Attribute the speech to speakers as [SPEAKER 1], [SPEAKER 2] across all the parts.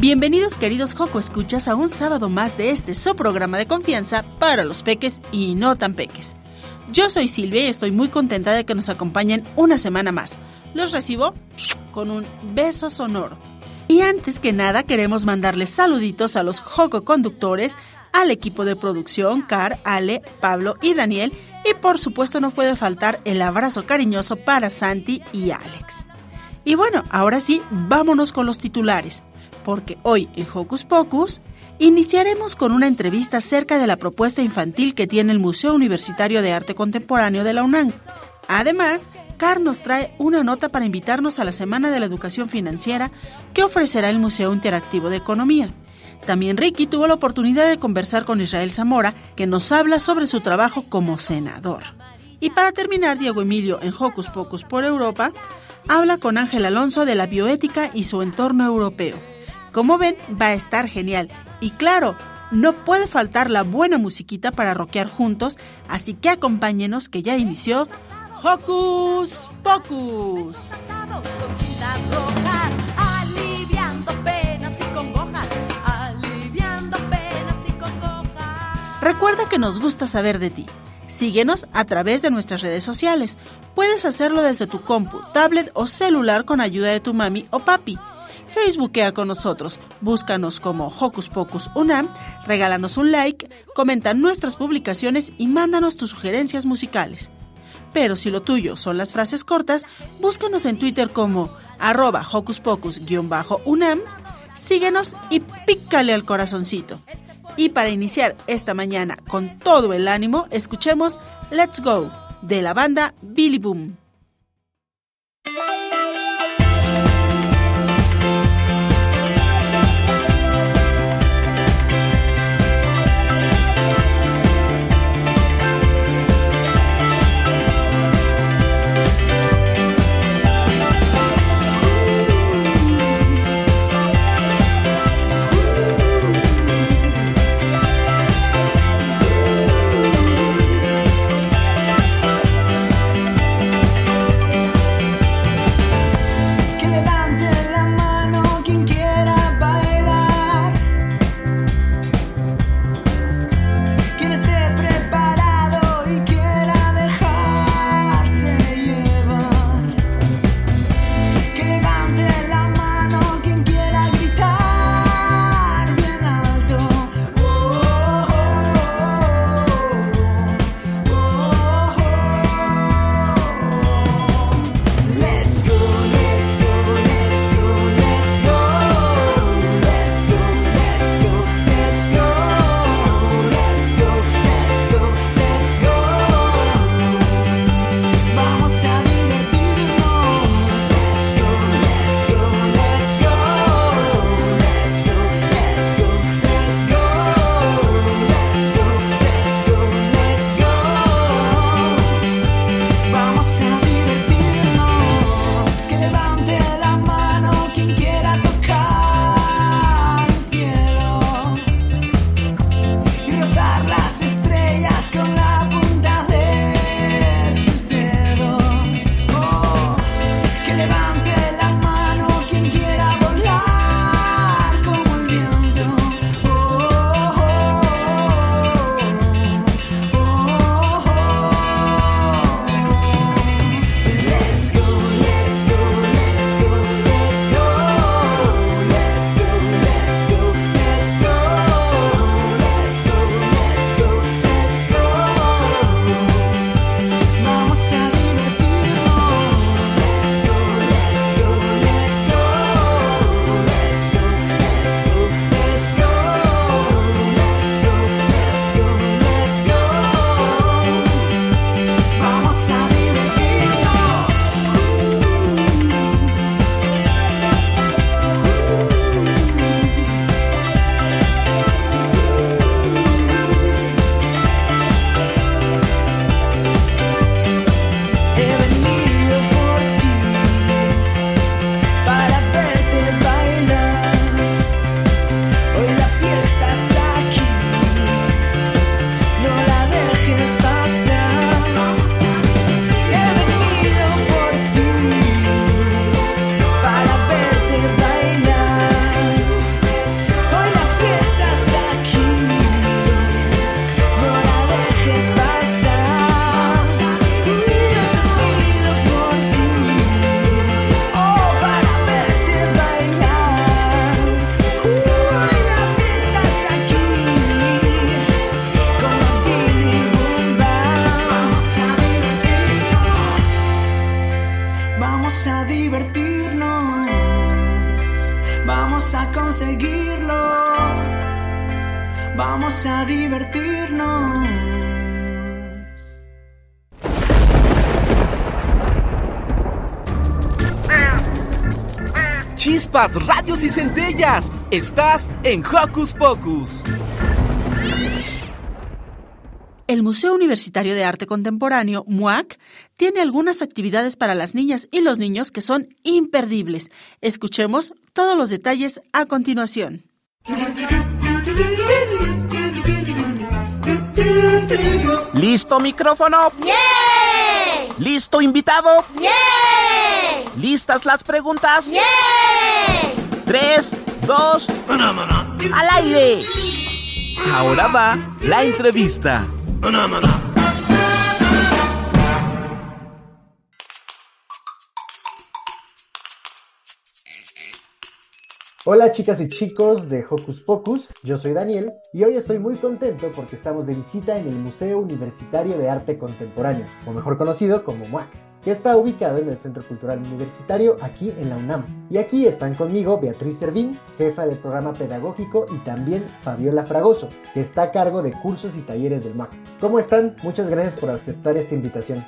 [SPEAKER 1] Bienvenidos queridos Joco Escuchas a un sábado más de este su programa de confianza para los peques y no tan peques. Yo soy Silvia y estoy muy contenta de que nos acompañen una semana más. Los recibo con un beso sonoro. Y antes que nada queremos mandarles saluditos a los Joco conductores, al equipo de producción, Car, Ale, Pablo y Daniel, y por supuesto no puede faltar el abrazo cariñoso para Santi y Alex. Y bueno, ahora sí, vámonos con los titulares porque hoy en Hocus Pocus iniciaremos con una entrevista acerca de la propuesta infantil que tiene el Museo Universitario de Arte Contemporáneo de la UNAM. Además, Car nos trae una nota para invitarnos a la Semana de la Educación Financiera que ofrecerá el Museo Interactivo de Economía. También Ricky tuvo la oportunidad de conversar con Israel Zamora, que nos habla sobre su trabajo como senador. Y para terminar, Diego Emilio en Hocus Pocus por Europa habla con Ángel Alonso de la bioética y su entorno europeo. Como ven, va a estar genial. Y claro, no puede faltar la buena musiquita para rockear juntos, así que acompáñenos que ya inició Hocus Pocus. Recuerda que nos gusta saber de ti. Síguenos a través de nuestras redes sociales. Puedes hacerlo desde tu compu, tablet o celular con ayuda de tu mami o papi. Facebookea con nosotros, búscanos como Hocus Pocus Unam, regálanos un like, comenta nuestras publicaciones y mándanos tus sugerencias musicales. Pero si lo tuyo son las frases cortas, búscanos en Twitter como arroba Hocus Pocus-Unam, síguenos y pícale al corazoncito. Y para iniciar esta mañana con todo el ánimo, escuchemos Let's Go de la banda Billy Boom.
[SPEAKER 2] Chispas, radios y centellas. Estás en Hocus Pocus.
[SPEAKER 1] El Museo Universitario de Arte Contemporáneo, MUAC, tiene algunas actividades para las niñas y los niños que son imperdibles. Escuchemos todos los detalles a continuación.
[SPEAKER 3] ¿Listo micrófono?
[SPEAKER 4] ¡Yeah!
[SPEAKER 3] ¿Listo invitado?
[SPEAKER 4] ¡Yeah!
[SPEAKER 3] ¿Listas las preguntas?
[SPEAKER 4] ¡Yeah!
[SPEAKER 3] Tres, dos, al aire. Ahora va la entrevista.
[SPEAKER 5] Hola chicas y chicos de Hocus Pocus, yo soy Daniel y hoy estoy muy contento porque estamos de visita en el Museo Universitario de Arte Contemporáneo, o mejor conocido como MUAC, que está ubicado en el Centro Cultural Universitario aquí en la UNAM. Y aquí están conmigo Beatriz Servín, jefa del programa pedagógico, y también Fabiola Fragoso, que está a cargo de cursos y talleres del MUAC. ¿Cómo están? Muchas gracias por aceptar esta invitación.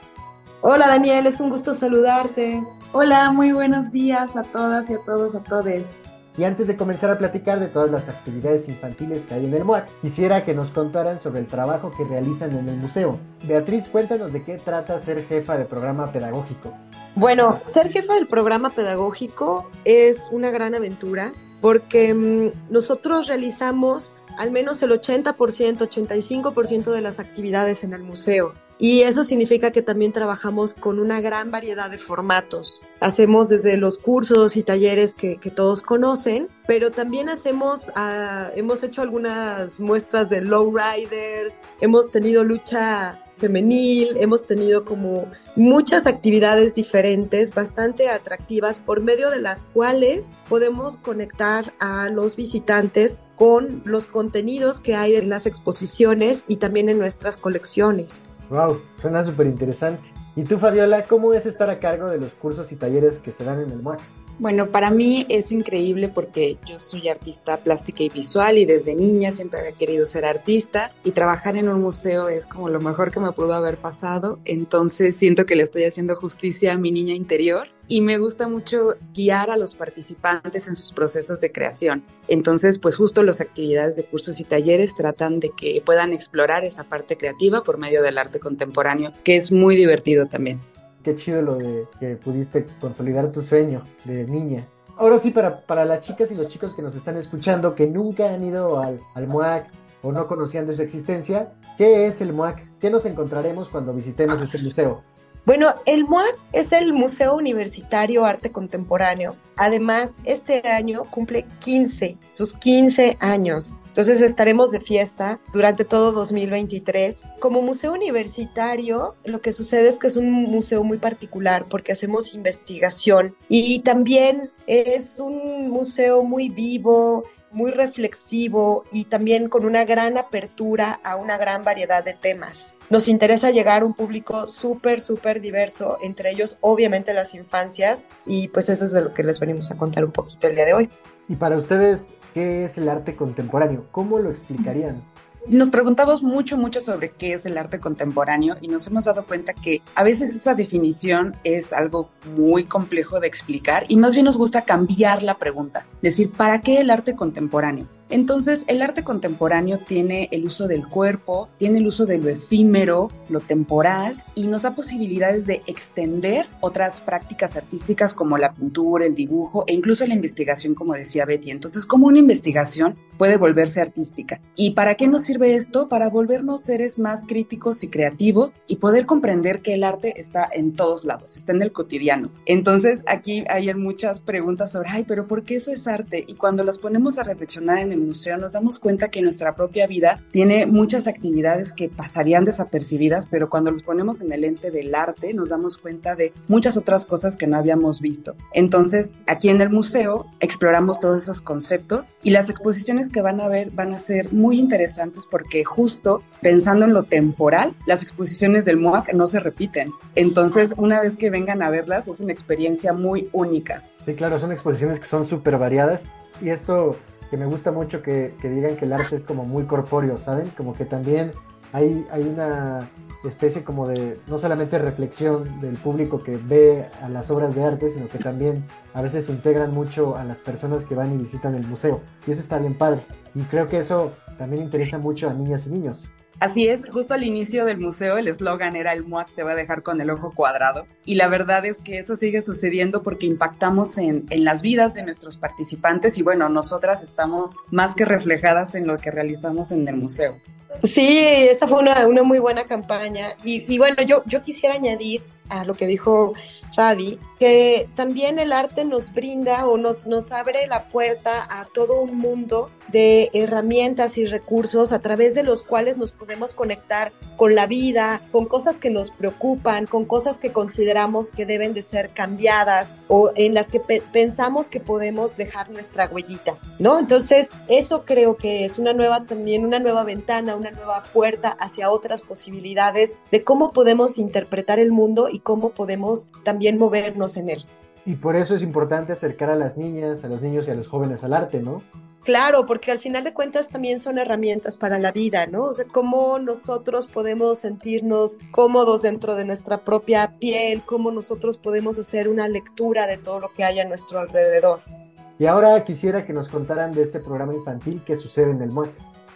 [SPEAKER 6] Hola Daniel, es un gusto saludarte.
[SPEAKER 7] Hola, muy buenos días a todas y a todos, a todes.
[SPEAKER 5] Y antes de comenzar a platicar de todas las actividades infantiles que hay en el MUAC, quisiera que nos contaran sobre el trabajo que realizan en el museo. Beatriz, cuéntanos de qué trata ser jefa de programa pedagógico.
[SPEAKER 6] Bueno, ser jefa del programa pedagógico es una gran aventura porque mm, nosotros realizamos al menos el 80%, 85% de las actividades en el museo. Y eso significa que también trabajamos con una gran variedad de formatos. Hacemos desde los cursos y talleres que, todos conocen, pero también hacemos, ah, hemos hecho algunas muestras de lowriders, hemos tenido lucha femenil, hemos tenido como muchas actividades diferentes, bastante atractivas, por medio de las cuales podemos conectar a los visitantes con los contenidos que hay en las exposiciones y también en nuestras colecciones.
[SPEAKER 5] Wow, suena súper interesante. ¿Y tú, Fabiola, cómo es estar a cargo de los cursos y talleres que se dan en el MUAC?
[SPEAKER 7] Bueno, para mí es increíble porque yo soy artista plástica y visual y desde niña siempre había querido ser artista y trabajar en un museo es como lo mejor que me pudo haber pasado. Entonces siento que le estoy haciendo justicia a mi niña interior y me gusta mucho guiar a los participantes en sus procesos de creación. Entonces, pues justo las actividades de cursos y talleres tratan de que puedan explorar esa parte creativa por medio del arte contemporáneo, que es muy divertido también
[SPEAKER 5] qué chido lo de que pudiste consolidar tu sueño de niña. Ahora sí, para, para las chicas y los chicos que nos están escuchando, que nunca han ido al, al MUAC o no conocían de su existencia, ¿qué es el MUAC? ¿Qué nos encontraremos cuando visitemos este museo?
[SPEAKER 6] Bueno, el MUAC es el Museo Universitario Arte Contemporáneo. Además, este año cumple 15, sus 15 años. Entonces estaremos de fiesta durante todo 2023. Como museo universitario, lo que sucede es que es un museo muy particular porque hacemos investigación y también es un museo muy vivo, muy reflexivo y también con una gran apertura a una gran variedad de temas. Nos interesa llegar a un público súper, súper diverso, entre ellos obviamente las infancias y pues eso es de lo que les venimos a contar un poquito el día de hoy.
[SPEAKER 5] Y para ustedes, ¿Qué es el arte contemporáneo? ¿Cómo lo explicarían?
[SPEAKER 7] Nos preguntamos mucho, mucho sobre qué es el arte contemporáneo y nos hemos dado cuenta que a veces esa definición es algo muy complejo de explicar y más bien nos gusta cambiar la pregunta, decir, ¿para qué el arte contemporáneo? Entonces, el arte contemporáneo tiene el uso del cuerpo, tiene el uso de lo efímero, lo temporal, y nos da posibilidades de extender otras prácticas artísticas como la pintura, el dibujo e incluso la investigación, como decía Betty. Entonces, como una investigación puede volverse artística. ¿Y para qué nos sirve esto? Para volvernos seres más críticos y creativos y poder comprender que el arte está en todos lados, está en el cotidiano. Entonces, aquí hay muchas preguntas sobre, ay, pero ¿por qué eso es arte? Y cuando las ponemos a reflexionar en el museo nos damos cuenta que nuestra propia vida tiene muchas actividades que pasarían desapercibidas, pero cuando los ponemos en el ente del arte nos damos cuenta de muchas otras cosas que no habíamos visto. Entonces, aquí en el museo exploramos todos esos conceptos y las exposiciones que van a ver van a ser muy interesantes porque justo pensando en lo temporal, las exposiciones del MOAC no se repiten. Entonces, una vez que vengan a verlas, es una experiencia muy única.
[SPEAKER 5] Sí, claro, son exposiciones que son súper variadas y esto que me gusta mucho que, que digan que el arte es como muy corpóreo, ¿saben? Como que también hay, hay una especie como de no solamente reflexión del público que ve a las obras de arte, sino que también a veces integran mucho a las personas que van y visitan el museo. Y eso está bien padre. Y creo que eso también interesa mucho a niñas y niños.
[SPEAKER 7] Así es, justo al inicio del museo el eslogan era el MUAC te va a dejar con el ojo cuadrado. Y la verdad es que eso sigue sucediendo porque impactamos en, en, las vidas de nuestros participantes y bueno, nosotras estamos más que reflejadas en lo que realizamos en el museo.
[SPEAKER 6] Sí, esa fue una, una muy buena campaña. Y, y, bueno, yo, yo quisiera añadir a lo que dijo Fadi, que también el arte nos brinda o nos, nos abre la puerta a todo un mundo de herramientas y recursos a través de los cuales nos podemos conectar con la vida, con cosas que nos preocupan, con cosas que consideramos que deben de ser cambiadas o en las que pe pensamos que podemos dejar nuestra huellita, ¿no? Entonces, eso creo que es una nueva también, una nueva ventana, una nueva puerta hacia otras posibilidades de cómo podemos interpretar el mundo y cómo podemos también movernos en él.
[SPEAKER 5] Y por eso es importante acercar a las niñas, a los niños y a los jóvenes al arte, ¿no?
[SPEAKER 6] Claro, porque al final de cuentas también son herramientas para la vida, ¿no? O sea, cómo nosotros podemos sentirnos cómodos dentro de nuestra propia piel, cómo nosotros podemos hacer una lectura de todo lo que hay a nuestro alrededor.
[SPEAKER 5] Y ahora quisiera que nos contaran de este programa infantil que sucede en el MUAC.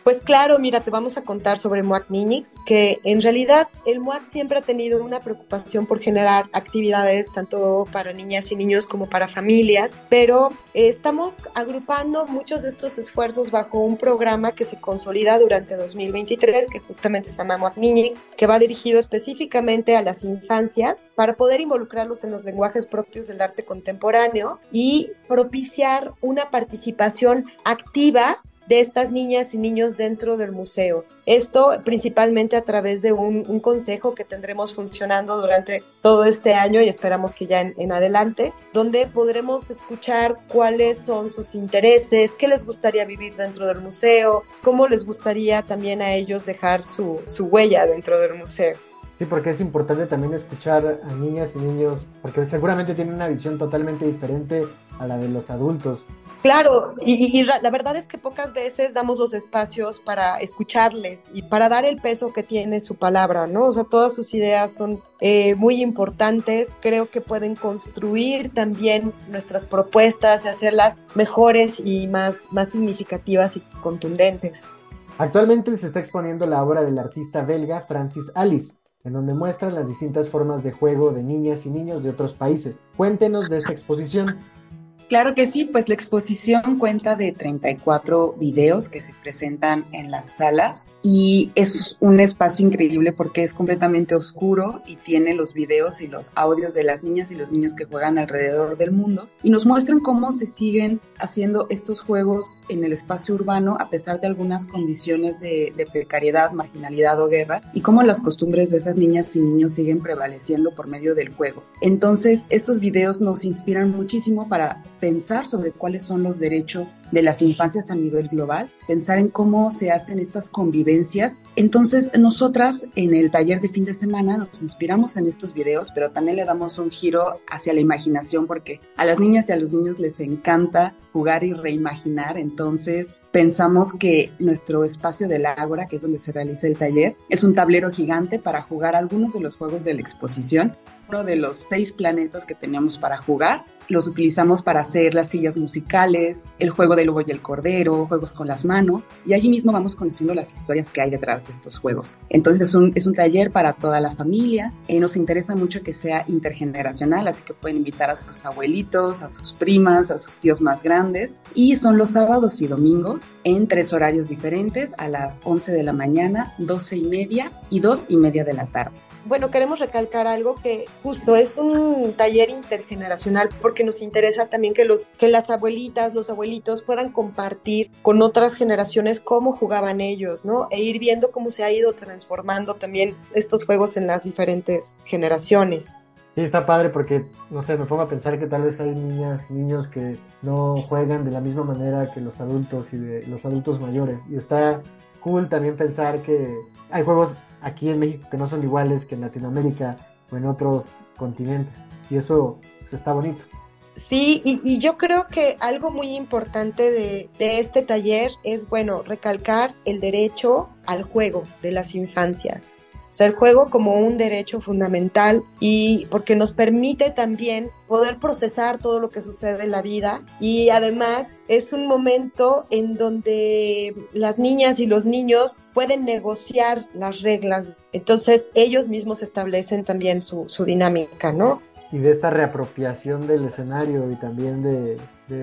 [SPEAKER 6] Pues claro, mira, te vamos a contar sobre MUAC Niñix, que en realidad el MUAC siempre ha tenido una preocupación por generar actividades tanto para niñas y niños como para familias, pero estamos agrupando muchos de estos esfuerzos bajo un programa que se consolida durante 2023, que justamente se llama MUAC Niñix, que va dirigido específicamente a las infancias para poder involucrarlos en los lenguajes propios del arte contemporáneo y propiciar una participación activa de estas niñas y niños dentro del museo. Esto principalmente a través de un, un consejo que tendremos funcionando durante todo este año y esperamos que ya en, adelante, donde podremos escuchar cuáles son sus intereses, qué les gustaría vivir dentro del museo, cómo les gustaría también a ellos dejar su, su huella dentro del museo.
[SPEAKER 5] Sí, porque es importante también escuchar a niñas y niños, porque seguramente tienen una visión totalmente diferente a la de los adultos.
[SPEAKER 6] Claro, y, la verdad es que pocas veces damos los espacios para escucharles y para dar el peso que tiene su palabra, ¿no? O sea, todas sus ideas son eh, muy importantes, creo que pueden construir también nuestras propuestas y hacerlas mejores y más, más significativas y contundentes.
[SPEAKER 5] Actualmente se está exponiendo la obra del artista belga Francis Alice, en donde muestra las distintas formas de juego de niñas y niños de otros países. Cuéntenos de esta exposición.
[SPEAKER 7] Claro que sí, pues la exposición cuenta de 34 videos que se presentan en las salas y es un espacio increíble porque es completamente oscuro y tiene los videos y los audios de las niñas y los niños que juegan alrededor del mundo y nos muestran cómo se siguen haciendo estos juegos en el espacio urbano a pesar de algunas condiciones de, precariedad, marginalidad o guerra y cómo las costumbres de esas niñas y niños siguen prevaleciendo por medio del juego. Entonces, estos videos nos inspiran muchísimo para pensar sobre cuáles son los derechos de las infancias a nivel global, pensar en cómo se hacen estas convivencias. Entonces, nosotras en el taller de fin de semana nos inspiramos en estos videos, pero también le damos un giro hacia la imaginación porque a las niñas y a los niños les encanta jugar y reimaginar. Entonces, pensamos que nuestro espacio del Ágora, que es donde se realiza el taller, es un tablero gigante para jugar algunos de los juegos de la exposición. Uno de los seis planetas que teníamos para jugar los utilizamos para hacer las sillas musicales, el juego del lobo y el cordero, juegos con las manos, y allí mismo vamos conociendo las historias que hay detrás de estos juegos. Entonces es un, es un taller para toda la familia, eh, nos interesa mucho que sea intergeneracional, así que pueden invitar a sus abuelitos, a sus primas, a sus tíos más grandes, y son los sábados y domingos en tres horarios diferentes, a las 11 de la mañana, 12 y media y 2 y media de la tarde
[SPEAKER 6] bueno, queremos recalcar algo que justo es un taller intergeneracional porque nos interesa también que, los, que las abuelitas, los abuelitos puedan compartir con otras generaciones cómo jugaban ellos, ¿no? E ir viendo cómo se ha ido transformando también estos juegos en las diferentes generaciones.
[SPEAKER 5] Sí, está padre porque, no sé, me pongo a pensar que tal vez hay niñas niños que no juegan de la misma manera que los adultos y de los adultos mayores. Y está cool también pensar que hay juegos aquí en México que no son iguales que en Latinoamérica o en otros continentes. Y eso está bonito.
[SPEAKER 6] Sí, y, yo creo que algo muy importante de, de, este taller es, bueno, recalcar el derecho al juego de las infancias. Sea, el juego como un derecho fundamental y porque nos permite también poder procesar todo lo que sucede en la vida y además es un momento en donde las niñas y los niños pueden negociar las reglas. Entonces ellos mismos establecen también su, su dinámica, ¿no?
[SPEAKER 5] y de esta reapropiación del escenario y también de,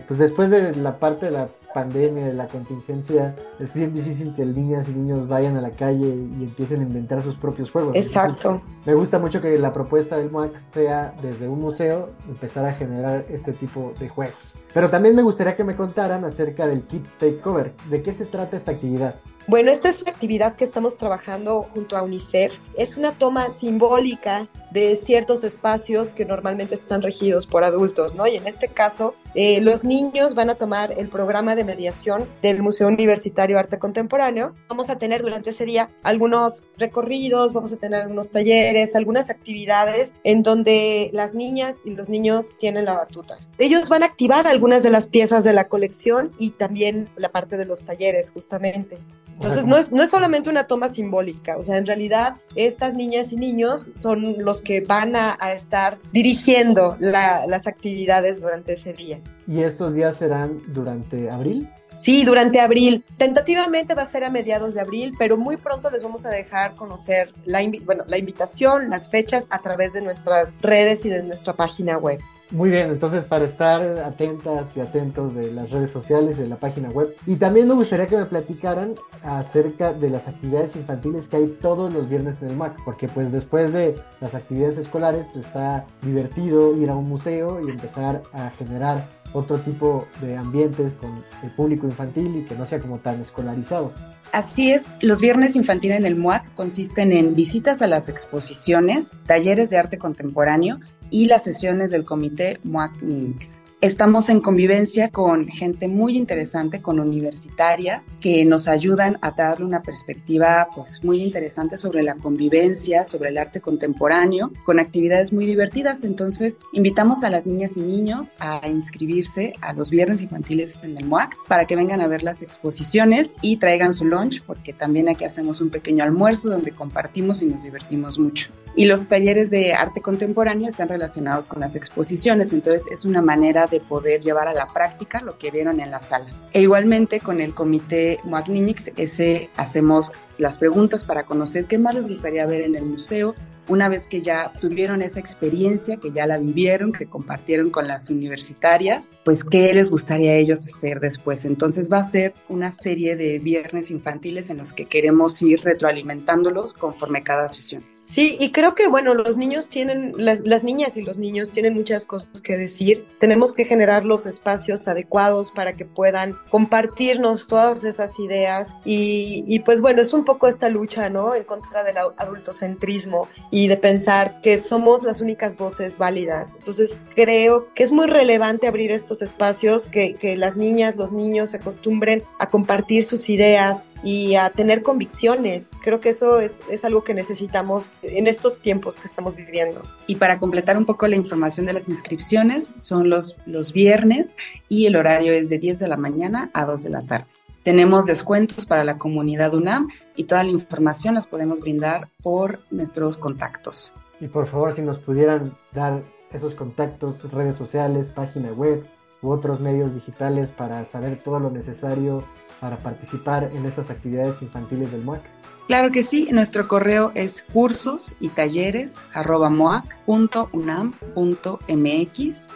[SPEAKER 5] pues después de la parte de la pandemia, de la contingencia, es bien difícil que niñas y niños vayan a la calle y empiecen a inventar sus propios juegos.
[SPEAKER 6] Exacto.
[SPEAKER 5] Me gusta mucho que la propuesta del MOAC sea desde un museo empezar a generar este tipo de juegos. Pero también me gustaría que me contaran acerca del Kit Takeover. ¿De qué se trata esta actividad?
[SPEAKER 6] Bueno, esta es una actividad que estamos trabajando junto a UNICEF. Es una toma simbólica de ciertos espacios que normalmente están regidos por adultos, ¿no? Y en este caso, eh, los niños van a tomar el programa de mediación del Museo Universitario Arte Contemporáneo. Vamos a tener durante ese día algunos recorridos, vamos a tener algunos talleres, algunas actividades en donde las niñas y los niños tienen la batuta. Ellos van a activar algunas de las piezas de la colección y también la parte de los talleres, justamente. Entonces no es, no es solamente una toma simbólica, o sea, en realidad estas niñas y niños son los que van a, estar dirigiendo las actividades durante ese día.
[SPEAKER 5] ¿Y estos días serán durante abril?
[SPEAKER 6] Sí, durante abril. Tentativamente va a ser a mediados de abril, pero muy pronto les vamos a dejar conocer la, bueno, la invitación, las fechas a través de nuestras redes y de nuestra página web.
[SPEAKER 5] Muy bien, entonces para estar atentas y atentos de las redes sociales, de la página web. Y también me gustaría que me platicaran acerca de las actividades infantiles que hay todos los viernes en el MAC, porque pues después de las actividades escolares pues está divertido ir a un museo y empezar a generar otro tipo de ambientes con el público infantil y que no sea como tan escolarizado.
[SPEAKER 7] Así es, los viernes infantiles en el MUAC consisten en visitas a las exposiciones, talleres de arte contemporáneo y las sesiones del comité MUAC Mix. Estamos en convivencia con gente muy interesante, con universitarias, que nos ayudan a darle una perspectiva pues, muy interesante sobre la convivencia, sobre el arte contemporáneo, con actividades muy divertidas. Entonces, invitamos a las niñas y niños a inscribirse a los viernes infantiles en el MUAC para que vengan a ver las exposiciones y traigan su lunch, porque también aquí hacemos un pequeño almuerzo donde compartimos y nos divertimos mucho. Y los talleres de arte contemporáneo están relacionados con las exposiciones, entonces es una manera de poder llevar a la práctica lo que vieron en la sala. E igualmente con el comité Magninix, ese hacemos las preguntas para conocer qué más les gustaría ver en el museo, una vez que ya tuvieron esa experiencia, que ya la vivieron, que compartieron con las universitarias, pues qué les gustaría a ellos hacer después. Entonces va a ser una serie de viernes infantiles en los que queremos ir retroalimentándolos conforme cada sesión.
[SPEAKER 6] Sí, y creo que, bueno, los niños tienen, las, las, niñas y los niños tienen muchas cosas que decir. Tenemos que generar los espacios adecuados para que puedan compartirnos todas esas ideas. Y, y pues bueno, es un poco esta lucha, ¿no? En contra del adultocentrismo y de pensar que somos las únicas voces válidas. Entonces, creo que es muy relevante abrir estos espacios, que, que las niñas, los niños se acostumbren a compartir sus ideas, y a tener convicciones. Creo que eso es, es, algo que necesitamos en estos tiempos que estamos viviendo.
[SPEAKER 7] Y para completar un poco la información de las inscripciones, son los, los viernes y el horario es de 10 de la mañana a 2 de la tarde. Tenemos descuentos para la comunidad UNAM y toda la información las podemos brindar por nuestros contactos.
[SPEAKER 5] Y por favor, si nos pudieran dar esos contactos, redes sociales, página web u otros medios digitales para saber todo lo necesario para participar en estas actividades infantiles del MOAC?
[SPEAKER 7] Claro que sí, nuestro correo es cursos y talleres moac.unam.mx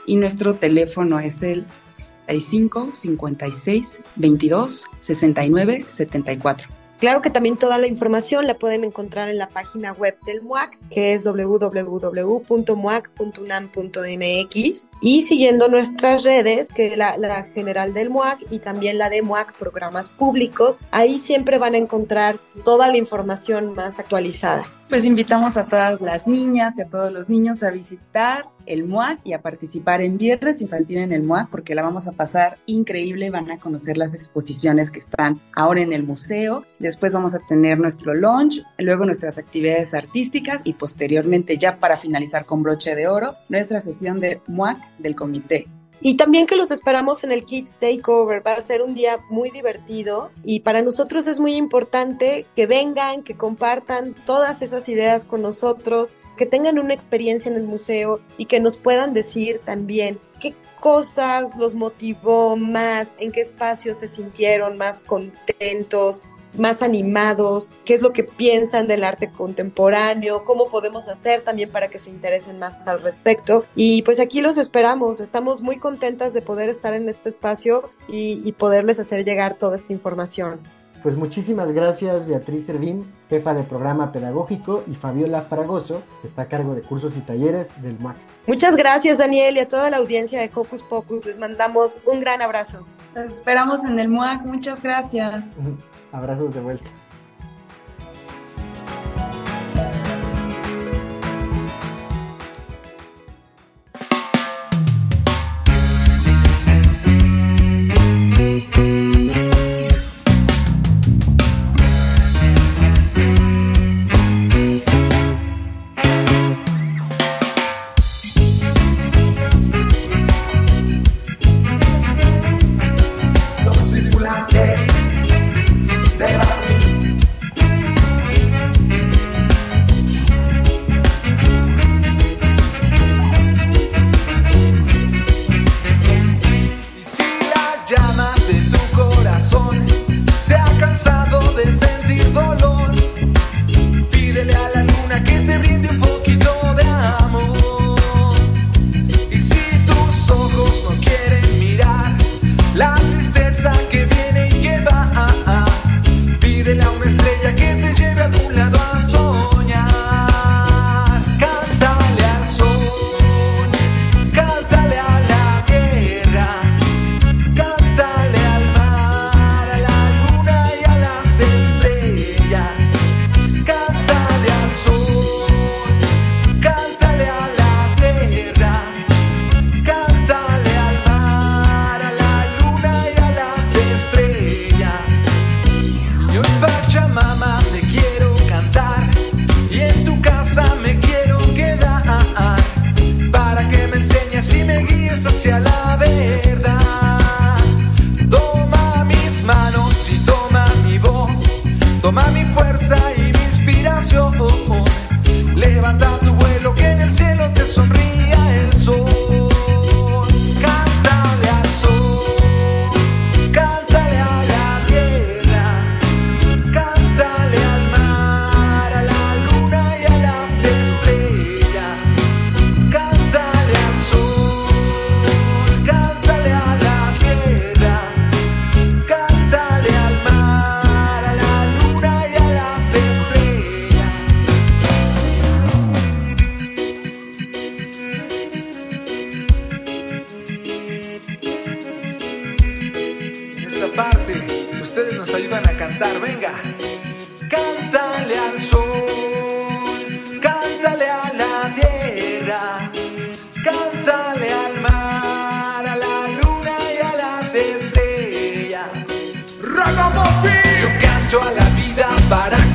[SPEAKER 7] y nuestro teléfono es el 65 56 22 69 74.
[SPEAKER 6] Claro que también toda la información la pueden encontrar en la página web del MUAC, que es www.muac.unam.mx y siguiendo nuestras redes, que es la, la, general del MUAC y también la de MUAC Programas Públicos. Ahí siempre van a encontrar toda la información más actualizada
[SPEAKER 7] pues invitamos a todas las niñas y a todos los niños a visitar el MUAC y a participar en Viernes Infantil en el MUAC porque la vamos a pasar increíble, van a conocer las exposiciones que están ahora en el museo, después vamos a tener nuestro lunch, luego nuestras actividades artísticas y posteriormente ya para finalizar con broche de oro, nuestra sesión de MUAC del comité.
[SPEAKER 6] Y también que los esperamos en el Kids Takeover. Va a ser un día muy divertido y para nosotros es muy importante que vengan, que compartan todas esas ideas con nosotros, que tengan una experiencia en el museo y que nos puedan decir también qué cosas los motivó más, en qué espacios se sintieron más contentos, más animados, qué es lo que piensan del arte contemporáneo, cómo podemos hacer también para que se interesen más al respecto. Y pues aquí los esperamos, estamos muy contentas de poder estar en este espacio y, y poderles hacer llegar toda esta información.
[SPEAKER 8] Pues muchísimas gracias Beatriz Servín, jefa de programa pedagógico, y Fabiola Fragoso, que está a cargo de cursos y talleres del MAC.
[SPEAKER 6] Muchas gracias Daniel y a toda la audiencia de Hocus Pocus. Les mandamos un gran abrazo.
[SPEAKER 7] Los esperamos en el MUAC. Muchas gracias.
[SPEAKER 8] Abrazos de vuelta.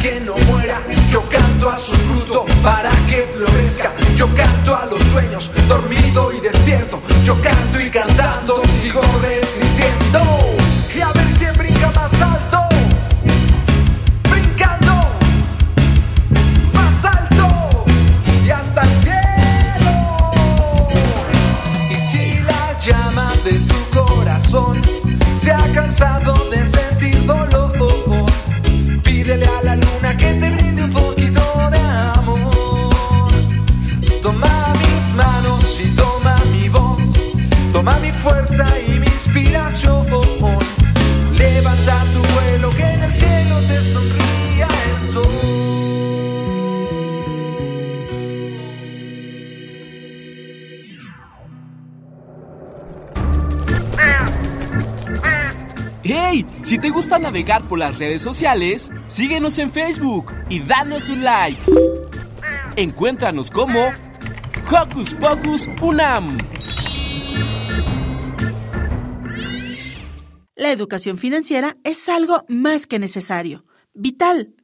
[SPEAKER 2] Si te gusta navegar por las redes sociales, síguenos en Facebook y danos un like. Encuéntranos como Hocus Pocus Unam.
[SPEAKER 1] La educación financiera es algo más que necesario, vital.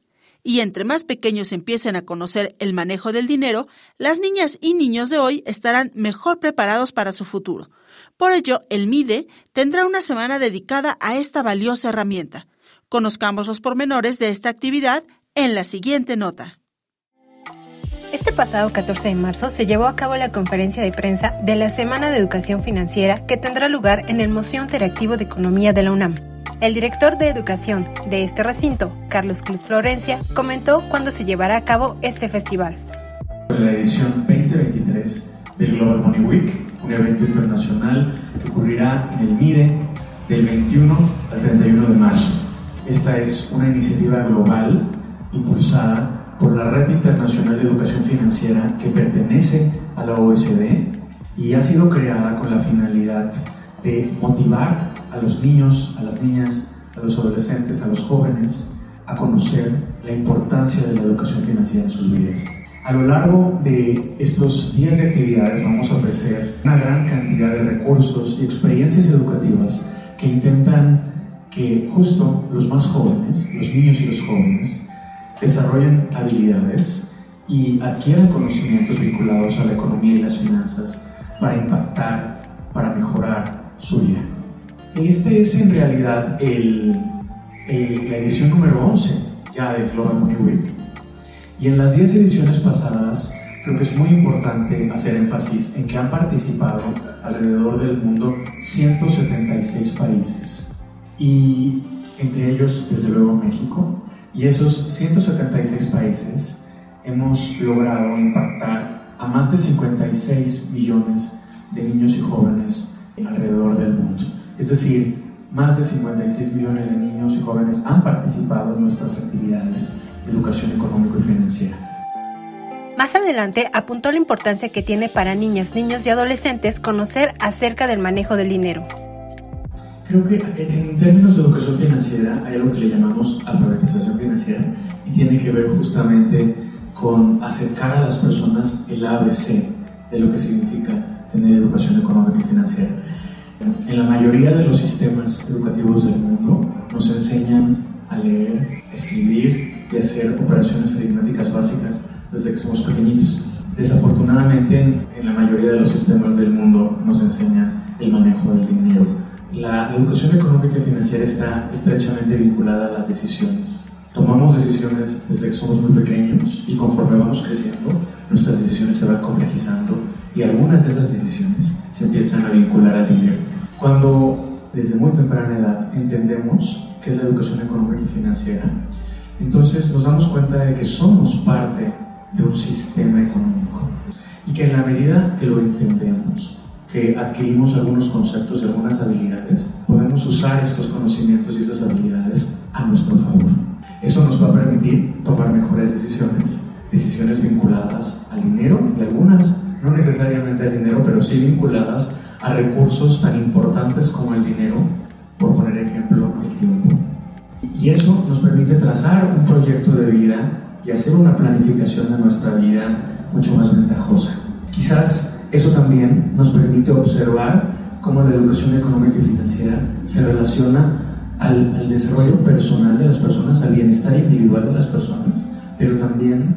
[SPEAKER 1] y entre más pequeños empiecen a conocer el manejo del dinero, las niñas y niños de hoy estarán mejor preparados para su futuro. Por ello, el MIDE tendrá una semana dedicada a esta valiosa herramienta. Conozcamos los pormenores de esta actividad en la siguiente nota.
[SPEAKER 9] Este pasado 14 de marzo se llevó a cabo la conferencia de prensa de la Semana de Educación Financiera que tendrá lugar en el Museo Interactivo de Economía de la UNAM. El director de educación de este recinto, Carlos Cruz Florencia, comentó cuándo se llevará a cabo este festival.
[SPEAKER 10] La edición 2023 del Global Money Week, un evento internacional que ocurrirá en el MIDE del 21 al 31 de marzo. Esta es una iniciativa global impulsada por la Red Internacional de Educación Financiera que pertenece a la OECD y ha sido creada con la finalidad de motivar a los niños, a las niñas, a los adolescentes, a los jóvenes a conocer la importancia de la educación financiera en sus vidas. A lo largo de estos días de actividades vamos a ofrecer una gran cantidad de recursos y experiencias educativas que intentan que justo los más jóvenes, los niños y los jóvenes, desarrollen habilidades y adquieran conocimientos vinculados a la economía y las finanzas para impactar, para mejorar su vida. Este es en realidad el, la edición número 11 ya del Global Money Week. Y en las 10 ediciones pasadas creo que es muy importante hacer énfasis en que han participado alrededor del mundo 176 países. Y entre ellos, desde luego, México, y esos 176 países hemos logrado impactar a más de 56 millones de niños y jóvenes alrededor del mundo. Es decir, más de 56 millones de niños y jóvenes han participado en nuestras actividades de educación económica y financiera.
[SPEAKER 9] Más adelante apuntó la importancia que tiene para niñas, niños y adolescentes conocer acerca del manejo del dinero.
[SPEAKER 10] Creo que en términos de educación financiera hay algo que le llamamos alfabetización financiera y tiene que ver justamente con acercar a las personas el ABC de lo que significa tener educación económica y financiera. En la mayoría de los sistemas educativos del mundo nos enseñan a leer, escribir y hacer operaciones aritméticas básicas desde que somos pequeñitos. Desafortunadamente, en la mayoría de los sistemas del mundo nos enseñan el manejo del dinero la educación económica y financiera está estrechamente vinculada a las decisiones. Tomamos decisiones desde que somos muy pequeños y conforme vamos creciendo, nuestras decisiones se van complejizando y algunas de esas decisiones se empiezan a vincular al dinero. Cuando desde muy temprana edad entendemos qué es la educación económica y financiera, entonces nos damos cuenta de que somos parte de un sistema económico y que en la medida que lo entendemos, que adquirimos algunos conceptos y algunas habilidades, podemos usar estos conocimientos y estas habilidades a nuestro favor. Eso nos va a permitir tomar mejores decisiones, decisiones vinculadas al dinero y algunas no necesariamente al dinero, pero sí vinculadas a recursos tan importantes como el dinero, por poner ejemplo, el tiempo. Y eso nos permite trazar un proyecto de vida y hacer una planificación de nuestra vida mucho más ventajosa. Quizás eso también nos permite observar cómo la educación económica y financiera se relaciona al, desarrollo personal de las personas, al bienestar individual de las personas, pero también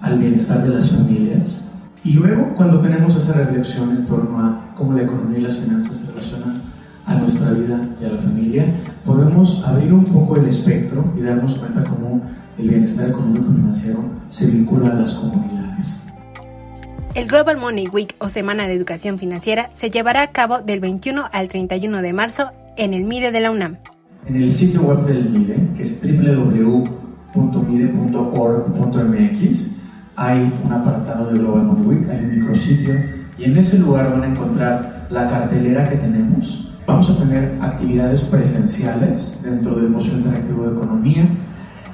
[SPEAKER 10] al bienestar de las familias. Y luego, cuando tenemos esa reflexión en torno a cómo la economía y las finanzas se relacionan a nuestra vida y a la familia, podemos abrir un poco el espectro y darnos cuenta cómo el bienestar económico y financiero se vincula a las comunidades.
[SPEAKER 9] El Global Money Week o Semana de Educación Financiera se llevará a cabo del 21 al 31 de marzo en el MIDE de la UNAM.
[SPEAKER 10] En el sitio web del MIDE, que es www.mide.org.mx, hay un apartado de Global Money Week, hay un micrositio, y en ese lugar van a encontrar la cartelera que tenemos. Vamos a tener actividades presenciales dentro del Museo Interactivo de Economía.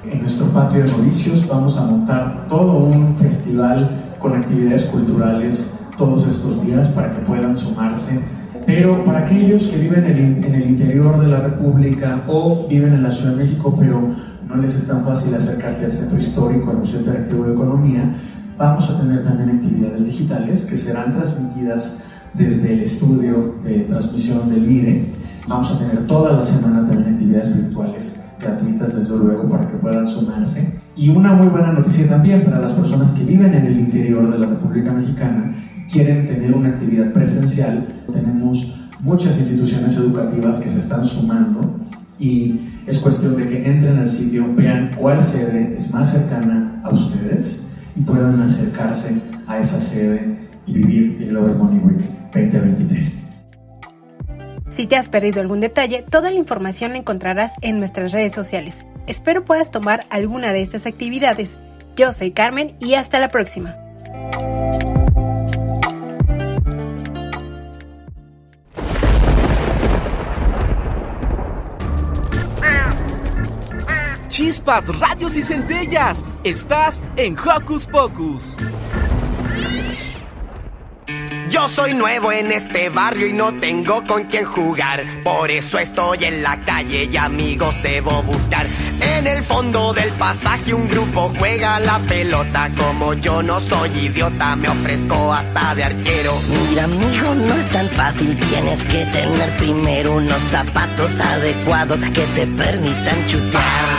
[SPEAKER 10] En nuestro patio de novicios vamos a montar todo un festival con actividades culturales todos estos días para que puedan sumarse. Pero para aquellos que viven en el interior de la República o viven en la Ciudad de México, pero no les es tan fácil acercarse al Centro Histórico, al Museo Interactivo de Economía, vamos a tener también actividades digitales que serán transmitidas desde el estudio de transmisión del IRE. Vamos a tener toda la semana también actividades virtuales gratuitas desde luego para que puedan sumarse. Y una muy buena noticia también para las personas que viven en el interior de la República Mexicana, quieren tener una actividad presencial. Tenemos muchas instituciones educativas que se están sumando y es cuestión de que entren al sitio, vean cuál sede es más cercana a ustedes y puedan acercarse a esa sede y vivir el Global Money Week 2023.
[SPEAKER 9] Si te has perdido algún detalle, toda la información la encontrarás en nuestras redes sociales. Espero puedas tomar alguna de estas actividades. Yo soy Carmen y hasta la próxima.
[SPEAKER 2] Chispas, radios y centellas. Estás en Hocus Pocus.
[SPEAKER 11] Yo soy nuevo en este barrio y no tengo con quién jugar. Por eso estoy en la calle y amigos debo buscar. En el fondo del pasaje un grupo juega la pelota. Como yo no soy idiota, me ofrezco hasta de arquero.
[SPEAKER 12] Mira, amigo, no es tan fácil. Tienes que tener primero unos zapatos adecuados que te permitan chutar.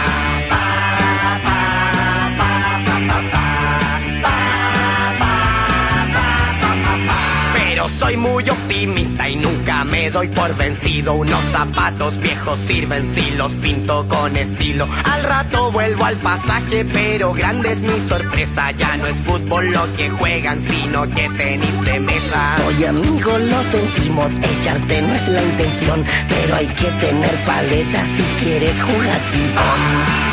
[SPEAKER 11] Soy muy optimista y nunca me doy por vencido. Unos zapatos viejos sirven si los pinto con estilo. Al rato vuelvo al pasaje, pero grande es mi sorpresa. Ya no es fútbol lo que juegan, sino que tenis de mesa.
[SPEAKER 12] Oye, amigo, lo sentimos. Echarte no es la intención, pero hay que tener paleta si quieres jugar ping-pong.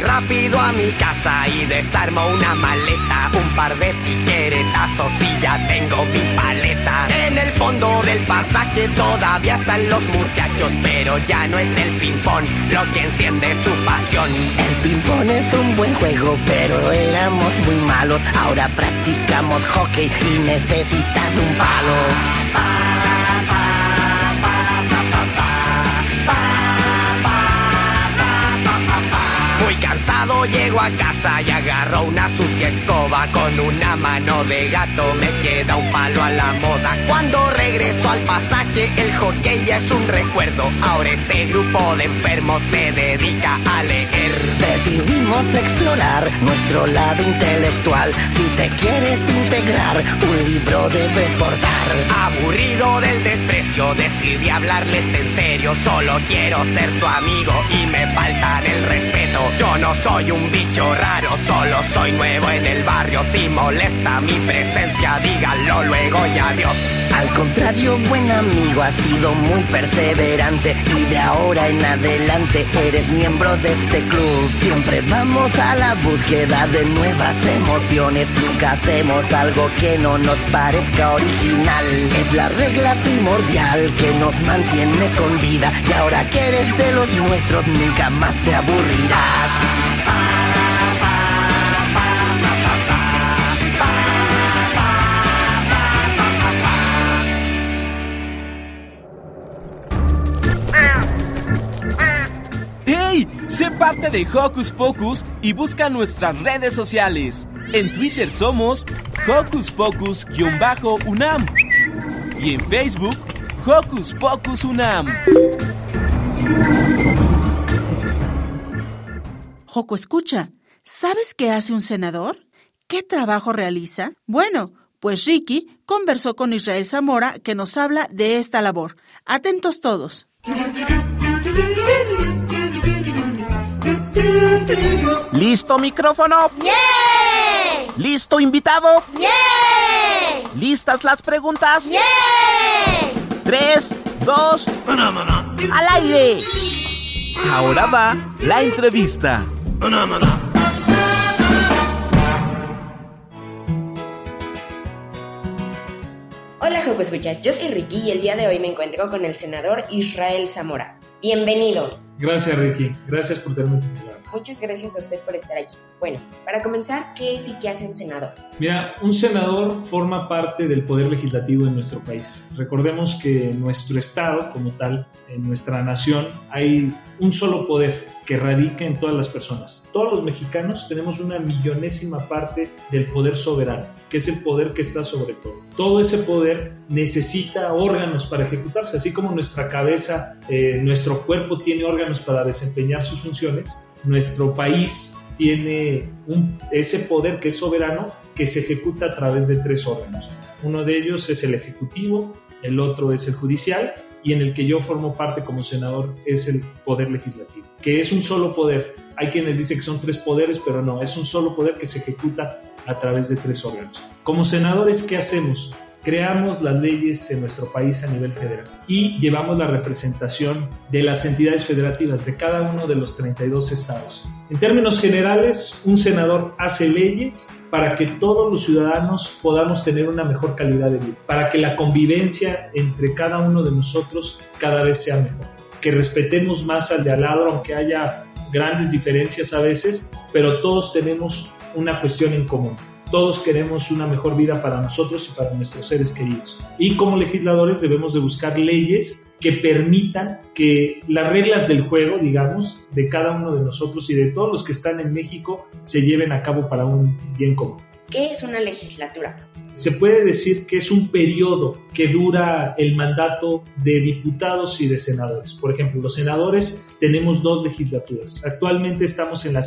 [SPEAKER 11] Rápido a mi casa y desarmo una maleta, un par de tijeretazos y ya tengo mi paleta. En el fondo del pasaje todavía están los muchachos, pero ya no es el ping-pong lo que enciende su pasión.
[SPEAKER 12] El ping-pong es un buen juego, pero éramos muy malos. Ahora practicamos hockey y necesitas un palo.
[SPEAKER 11] Llego a casa y agarro una sucia escoba. Con una mano de gato me queda un palo a la moda. Cuando regreso al pasaje el hockey ya es un recuerdo. Ahora este grupo de enfermos se dedica a leer.
[SPEAKER 12] Decidimos explorar nuestro lado intelectual. Si te quieres integrar un libro debes portar.
[SPEAKER 11] Aburrido del desprecio decidí hablarles en serio solo quiero ser tu amigo y me faltan el respeto yo no soy un bicho raro, solo soy nuevo en el barrio. Si molesta mi presencia, dígalo luego y adiós.
[SPEAKER 12] Al contrario, buen amigo, has sido muy perseverante y de ahora en adelante eres miembro de este club. Siempre vamos a la búsqueda de nuevas emociones, nunca hacemos algo que no nos parezca original. Es la regla primordial que nos mantiene con vida y ahora que eres de los nuestros nunca más te aburrirás.
[SPEAKER 2] Sé parte de Hocus Pocus y busca nuestras redes sociales. En Twitter somos Hocus Pocus-UNAM y en Facebook Hocus Pocus UNAM.
[SPEAKER 1] Joco, escucha, ¿sabes qué hace un senador? ¿Qué trabajo realiza? Bueno, pues Ricky conversó con Israel Zamora que nos habla de esta labor. Atentos todos.
[SPEAKER 3] ¿Listo micrófono?
[SPEAKER 4] ¡Yeah!
[SPEAKER 3] ¿Listo invitado?
[SPEAKER 4] ¡Yeah!
[SPEAKER 3] ¿Listas las preguntas?
[SPEAKER 4] ¡Yeah!
[SPEAKER 3] Tres, dos, al aire. Ahora va la entrevista.
[SPEAKER 13] Hola, Joco Escuchas. Yo soy Ricky y el día de hoy me encuentro con el senador Israel Zamora. Bienvenido.
[SPEAKER 10] Gracias, Ricky. Gracias por tenerme.
[SPEAKER 13] Muchas gracias a usted por estar aquí. Bueno, para comenzar, ¿qué es y qué hace un senador?
[SPEAKER 10] Mira, un senador forma parte del poder legislativo en nuestro país. Recordemos que en nuestro estado, como tal, en nuestra nación, hay un solo poder
[SPEAKER 14] que radica en todas las personas. Todos los mexicanos tenemos una millonésima parte del poder soberano, que es el poder que está sobre todo. Todo ese poder necesita órganos para ejecutarse, así como nuestra cabeza, eh, nuestro cuerpo tiene órganos para desempeñar sus funciones, nuestro país tiene ese poder que es soberano que se ejecuta a través de tres órganos. Uno de ellos es el ejecutivo, el otro es el judicial y en el que yo formo parte como senador es el poder legislativo, que es un solo poder. Hay quienes dicen que son tres poderes, pero no, es un solo poder que se ejecuta a través de tres órganos. Como senadores, ¿qué hacemos? creamos las leyes en nuestro país a nivel federal y llevamos la representación de las entidades federativas de cada uno de los 32 estados. En términos generales, un senador hace leyes para que todos los ciudadanos podamos tener una mejor calidad de vida, para que la convivencia entre cada uno de nosotros cada vez sea mejor, que respetemos más al de al lado, aunque haya grandes diferencias a veces, pero todos tenemos una cuestión en común todos queremos una mejor vida para nosotros y para nuestros seres queridos. Y como legisladores debemos de buscar leyes que permitan que las reglas del juego, digamos, de cada uno de nosotros y de todos los que están en México se lleven a cabo para un bien común.
[SPEAKER 13] ¿Qué es una legislatura?
[SPEAKER 14] Se puede decir que es un periodo que dura el mandato de diputados y de senadores. Por ejemplo, los senadores tenemos dos legislaturas. Actualmente estamos en la,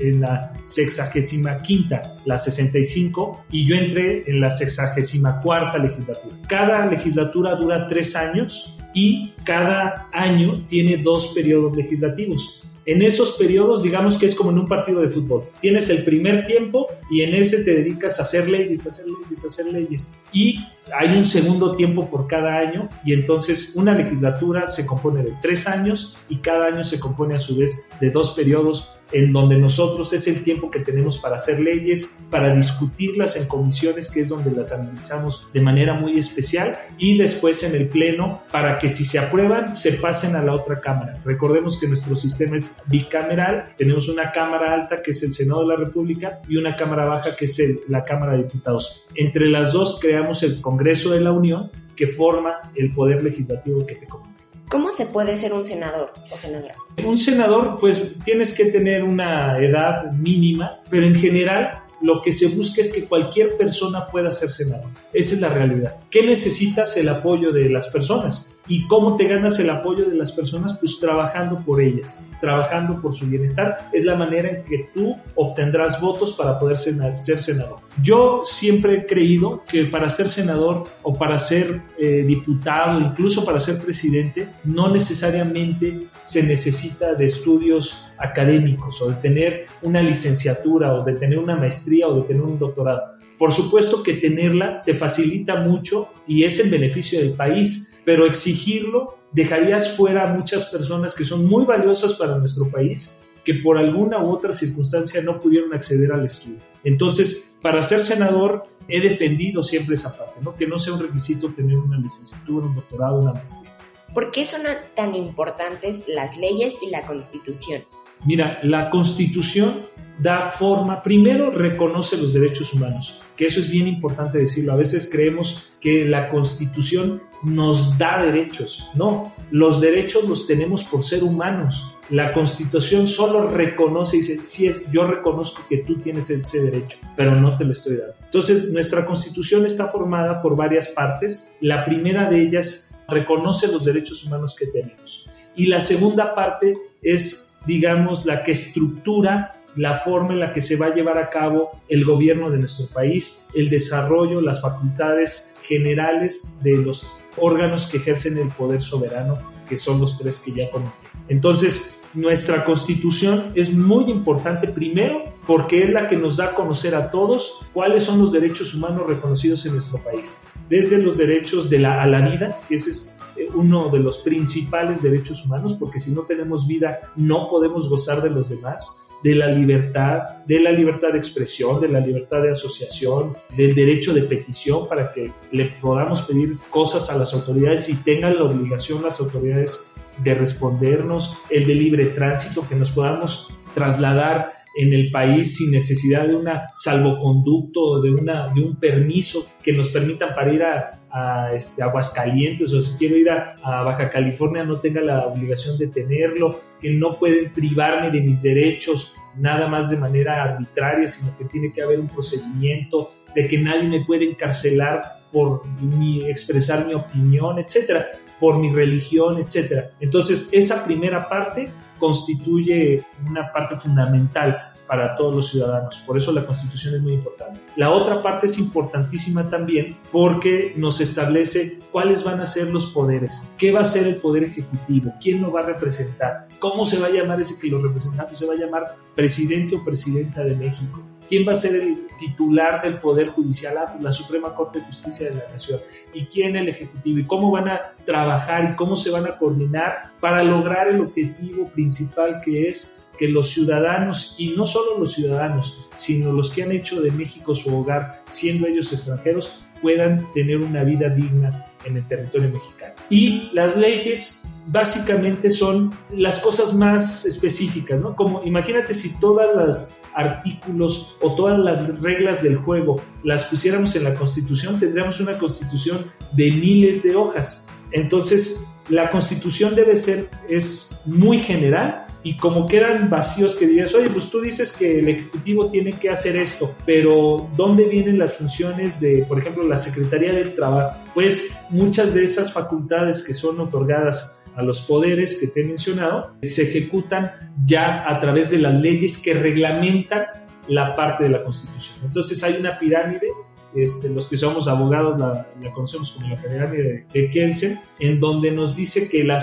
[SPEAKER 14] en sexagésima quinta, la 65, y yo entré en la sexagésima cuarta legislatura. Cada legislatura dura tres años y cada año tiene dos periodos legislativos. En esos periodos, digamos que es como en un partido de fútbol. Tienes el primer tiempo y en ese te dedicas a hacer leyes, hacer leyes, hacer leyes. Y hay un segundo tiempo por cada año y entonces una legislatura se compone de tres años y cada año se compone a su vez de dos periodos en donde nosotros es el tiempo que tenemos para hacer leyes, para discutirlas en comisiones, que es donde las analizamos de manera muy especial, y después en el Pleno para que si se aprueban se pasen a la otra Cámara. Recordemos que nuestro sistema es bicameral, tenemos una Cámara alta que es el Senado de la República y una Cámara baja que es la Cámara de Diputados. Entre las dos creamos el Congreso de la Unión que forma el poder legislativo que te comento.
[SPEAKER 13] ¿Cómo se puede ser un senador o senadora?
[SPEAKER 14] Un senador, pues tienes que tener una edad mínima, pero en general lo que se busca es que cualquier persona pueda ser senador. Esa es la realidad. ¿Qué necesitas? El apoyo de las personas. ¿Y cómo te ganas el apoyo de las personas? Pues trabajando por ellas, trabajando por su bienestar. Es la manera en que tú obtendrás votos para poder ser senador. Yo siempre he creído que para ser senador o para ser eh, diputado, incluso para ser presidente, no necesariamente se necesita de estudios académicos o de tener una licenciatura o de tener una maestría o de tener un doctorado. Por supuesto que tenerla te facilita mucho y es el beneficio del país, pero exigirlo dejarías fuera a muchas personas que son muy valiosas para nuestro país que por alguna u otra circunstancia no pudieron acceder al estudio. Entonces, para ser senador he defendido siempre esa parte, ¿no? que no sea un requisito tener una licenciatura, un doctorado, una maestría.
[SPEAKER 13] ¿Por qué son tan importantes las leyes y la constitución?
[SPEAKER 14] Mira, la constitución da forma, primero reconoce los derechos humanos, que eso es bien importante decirlo. A veces creemos que la constitución nos da derechos. No, los derechos los tenemos por ser humanos. La constitución solo reconoce y dice, sí, es, yo reconozco que tú tienes ese derecho, pero no te lo estoy dando. Entonces, nuestra constitución está formada por varias partes. La primera de ellas reconoce los derechos humanos que tenemos. Y la segunda parte es, digamos, la que estructura la forma en la que se va a llevar a cabo el gobierno de nuestro país, el desarrollo, las facultades generales de los órganos que ejercen el poder soberano, que son los tres que ya comenté. Entonces, nuestra constitución es muy importante primero porque es la que nos da a conocer a todos cuáles son los derechos humanos reconocidos en nuestro país, desde los derechos de la, a la vida, que ese es uno de los principales derechos humanos, porque si no tenemos vida no podemos gozar de los demás, de la libertad, de la libertad de expresión, de la libertad de asociación, del derecho de petición para que le podamos pedir cosas a las autoridades y tengan la obligación las autoridades de respondernos, el de libre tránsito, que nos podamos trasladar en el país sin necesidad de una salvoconducto de, una, de un permiso que nos permitan para ir a, a este, Aguascalientes o si quiero ir a, a, Baja California no tenga la obligación de tenerlo, que no pueden privarme de mis derechos nada más de manera arbitraria, sino que tiene que haber un procedimiento, de que nadie me puede encarcelar por mi, expresar mi opinión, etcétera, por mi religión, etcétera. Entonces, esa primera parte constituye una parte fundamental para todos los ciudadanos. Por eso la Constitución es muy importante. La otra parte es importantísima también porque nos establece cuáles van a ser los poderes, qué va a ser el poder ejecutivo, quién lo va a representar, cómo se va a llamar ese que lo representa, se va a llamar presidente o presidenta de México ¿Quién va a ser el titular del Poder Judicial? Ah, la Suprema Corte de Justicia de la Nación. ¿Y quién el Ejecutivo? ¿Y cómo van a trabajar y cómo se van a coordinar para lograr el objetivo principal que es que los ciudadanos, y no solo los ciudadanos, sino los que han hecho de México su hogar, siendo ellos extranjeros, puedan tener una vida digna en el territorio mexicano. Y las leyes básicamente son las cosas más específicas, ¿no? Como imagínate si todas las artículos o todas las reglas del juego las pusiéramos en la Constitución, tendríamos una Constitución de miles de hojas. Entonces, la Constitución debe ser es muy general y como quedan vacíos que dirías, oye, pues tú dices que el Ejecutivo tiene que hacer esto, pero ¿dónde vienen las funciones de, por ejemplo, la Secretaría del Trabajo? Pues muchas de esas facultades que son otorgadas a los poderes que te he mencionado, se ejecutan ya a través de las leyes que reglamentan la parte de la Constitución. Entonces hay una pirámide, este, los que somos abogados la, conocemos como la pirámide de, Kelsen, en donde nos dice que la,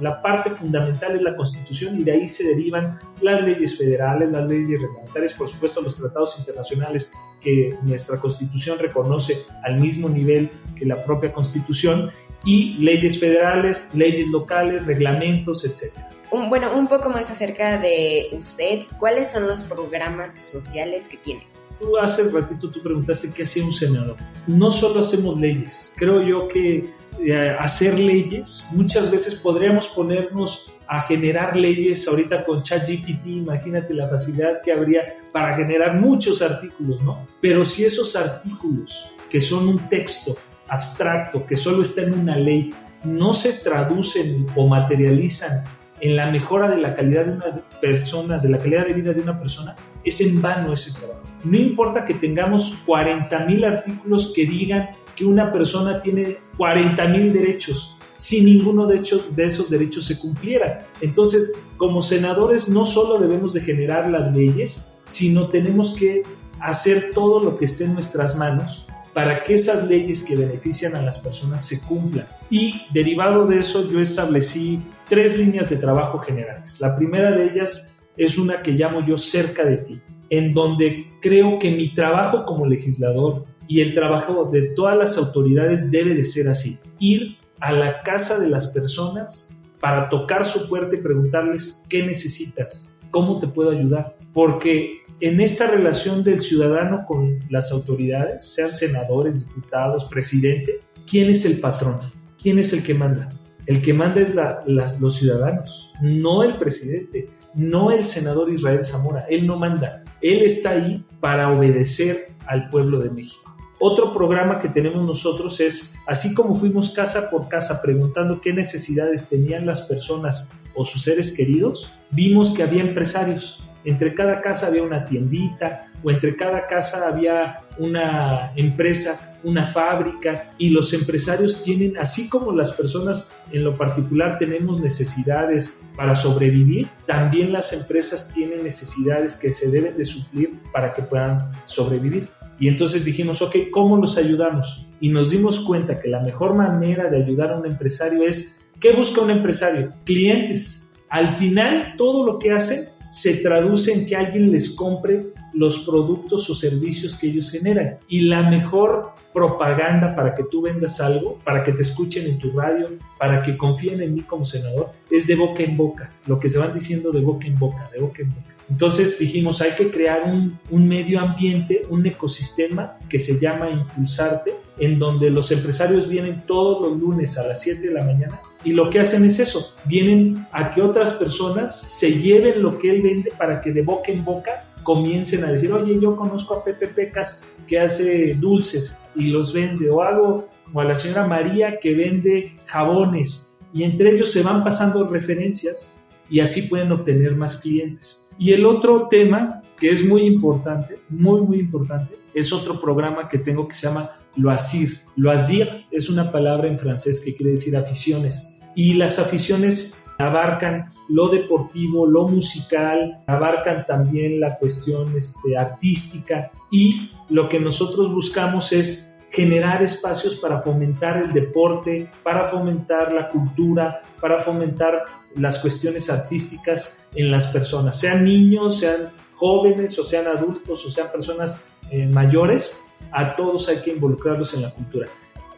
[SPEAKER 14] la, parte fundamental es la Constitución y de ahí se derivan las leyes federales, las leyes reglamentarias, por supuesto los tratados internacionales que nuestra Constitución reconoce al mismo nivel que la propia Constitución y leyes federales, leyes locales, reglamentos, etc.
[SPEAKER 13] bueno, un poco más acerca de usted, ¿cuáles son los programas sociales que tiene?
[SPEAKER 14] Tú hace ratito tú preguntaste qué hacía un senador. No solo hacemos leyes, creo yo que eh, hacer leyes, muchas veces podríamos ponernos a generar leyes ahorita con ChatGPT, imagínate la facilidad que habría para generar muchos artículos, ¿no? Pero si esos artículos, que son un texto, abstracto que solo está en una ley no se traducen o materializan en la mejora de la calidad de una persona, de la calidad de vida de una persona, es en vano ese trabajo. No importa que tengamos 40 mil artículos que digan que una persona tiene 40 mil derechos, si ninguno de, esos derechos se cumpliera. Entonces, como senadores, no solo debemos de generar las leyes, sino tenemos que hacer todo lo que esté en nuestras manos para que esas leyes que benefician a las personas se cumplan. Y derivado de eso yo establecí tres líneas de trabajo generales. La primera de ellas es una que llamo yo cerca de ti, en donde creo que mi trabajo como legislador y el trabajo de todas las autoridades debe de ser así. Ir a la casa de las personas para tocar su puerta y preguntarles qué necesitas, cómo te puedo ayudar. Porque en esta relación del ciudadano con las autoridades, sean senadores, diputados, presidente, ¿quién es el patrón? ¿Quién es el que manda? El que manda es los ciudadanos, no el presidente, no el senador Israel Zamora. Él no manda. Él está ahí para obedecer al pueblo de México. Otro programa que tenemos nosotros es, así como fuimos casa por casa preguntando qué necesidades tenían las personas o sus seres queridos, vimos que había empresarios entre cada casa había una tiendita o entre cada casa había una empresa, una fábrica y los empresarios tienen, así como las personas en lo particular tenemos necesidades para sobrevivir, también las empresas tienen necesidades que se deben de suplir para que puedan sobrevivir. Y entonces dijimos, ok, ¿cómo los ayudamos? Y nos dimos cuenta que la mejor manera de ayudar a un empresario es, ¿qué busca un empresario? Clientes. Al final, todo lo que hacen se traduce en que alguien les compre los productos o servicios que ellos generan. Y la mejor propaganda para que tú vendas algo, para que te escuchen en tu radio, para que confíen en mí como senador, es de boca en boca, lo que se van diciendo de boca en boca, de boca en boca. Entonces dijimos, hay que crear un, un medio ambiente, un ecosistema que se llama Impulsarte, en donde los empresarios vienen todos los lunes a las 7 de la mañana y lo que hacen es eso, vienen a que otras personas se lleven lo que él vende para que de boca en boca comiencen a decir, oye, yo conozco a Pepe Pecas que hace dulces y los vende, o hago o a la señora María que vende jabones y entre ellos se van pasando referencias y así pueden obtener más clientes. Y el otro tema que es muy importante, muy, muy importante, es otro programa que tengo que se llama Loisir. Loisir es una palabra en francés que quiere decir aficiones. Y las aficiones abarcan lo deportivo, lo musical, abarcan también la cuestión este, artística y lo que nosotros buscamos es generar espacios para fomentar el deporte, para fomentar la cultura, para fomentar las cuestiones artísticas en las personas, sean niños, sean jóvenes o sean adultos o sean personas eh, mayores, a todos hay que involucrarlos en la cultura.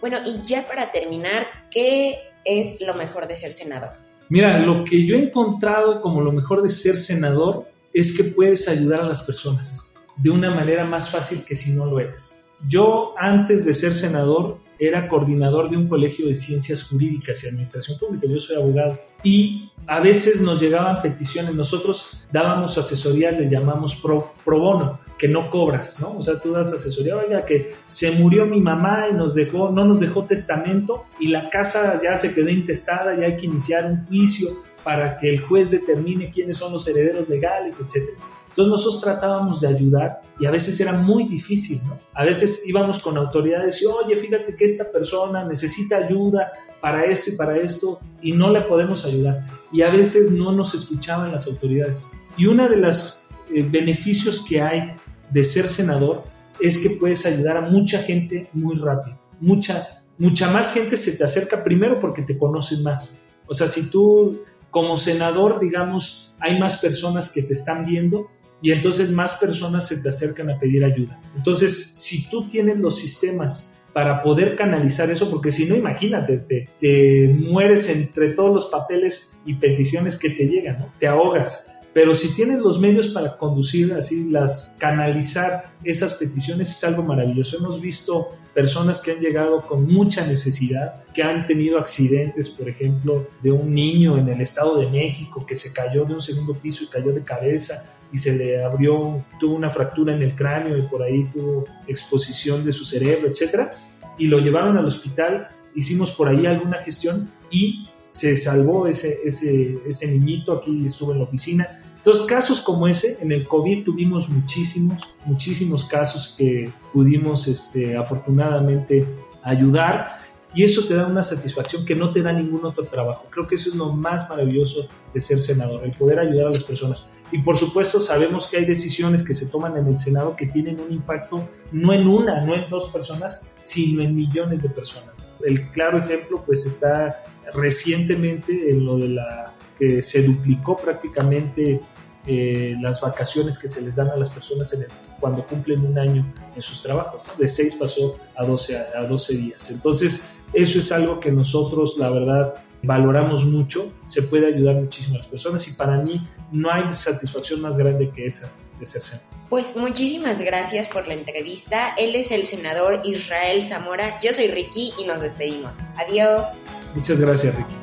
[SPEAKER 13] Bueno, y ya para terminar, ¿qué es lo mejor de ser senador?
[SPEAKER 14] Mira, lo que yo he encontrado como lo mejor de ser senador es que puedes ayudar a las personas de una manera más fácil que si no lo eres. Yo antes de ser senador era coordinador de un colegio de ciencias jurídicas y administración pública, yo soy abogado, y a veces nos llegaban peticiones, nosotros dábamos asesoría, le llamamos pro, pro bono, que no cobras, ¿no? O sea, tú das asesoría, oiga, que se murió mi mamá y nos dejó, no nos dejó testamento y la casa ya se quedó intestada y hay que iniciar un juicio para que el juez determine quiénes son los herederos legales, etcétera, Entonces nosotros tratábamos de ayudar y a veces era muy difícil, ¿no? A veces íbamos con autoridades y, oye, fíjate que esta persona necesita ayuda para esto y para esto y no le podemos ayudar. Y a veces no nos escuchaban las autoridades. Y uno de los eh, beneficios que hay de ser senador es que puedes ayudar a mucha gente muy rápido. Mucha, mucha más gente se te acerca primero porque te conocen más. O sea, si tú como senador, digamos, hay más personas que te están viendo y entonces más personas se te acercan a pedir ayuda. Entonces, si tú tienes los sistemas para poder canalizar eso, porque si no, imagínate, te, te mueres entre todos los papeles y peticiones que te llegan, ¿no? te ahogas. Pero si tienes los medios para conducir, así las canalizar esas peticiones es algo maravilloso. Hemos visto personas que han llegado con mucha necesidad, que han tenido accidentes, por ejemplo, de un niño en el Estado de México que se cayó de un segundo piso y cayó de cabeza y se le abrió, tuvo una fractura en el cráneo y por ahí tuvo exposición de su cerebro, etcétera, y lo llevaron al hospital, hicimos por ahí alguna gestión y se salvó ese, ese, ese niñito, aquí estuvo en la oficina, entonces, casos como ese, en el COVID tuvimos muchísimos, muchísimos casos que pudimos este, afortunadamente ayudar y eso te da una satisfacción que no te da ningún otro trabajo. Creo que eso es lo más maravilloso de ser senador, el poder ayudar a las personas. Y por supuesto sabemos que hay decisiones que se toman en el Senado que tienen un impacto no en una, no en dos personas, sino en millones de personas. El claro ejemplo pues está recientemente en lo de la se duplicó prácticamente eh, las vacaciones que se les dan a las personas cuando cumplen un año en sus trabajos. De 6 pasó a 12, a 12 días. Entonces, eso es algo que nosotros, la verdad, valoramos mucho. Se puede ayudar muchísimo a las personas y para mí no hay satisfacción más grande que esa de ser senador.
[SPEAKER 13] Pues muchísimas gracias por la entrevista. Él es el senador Israel Zamora. Yo soy Ricky y nos despedimos. Adiós.
[SPEAKER 14] Muchas gracias, Ricky.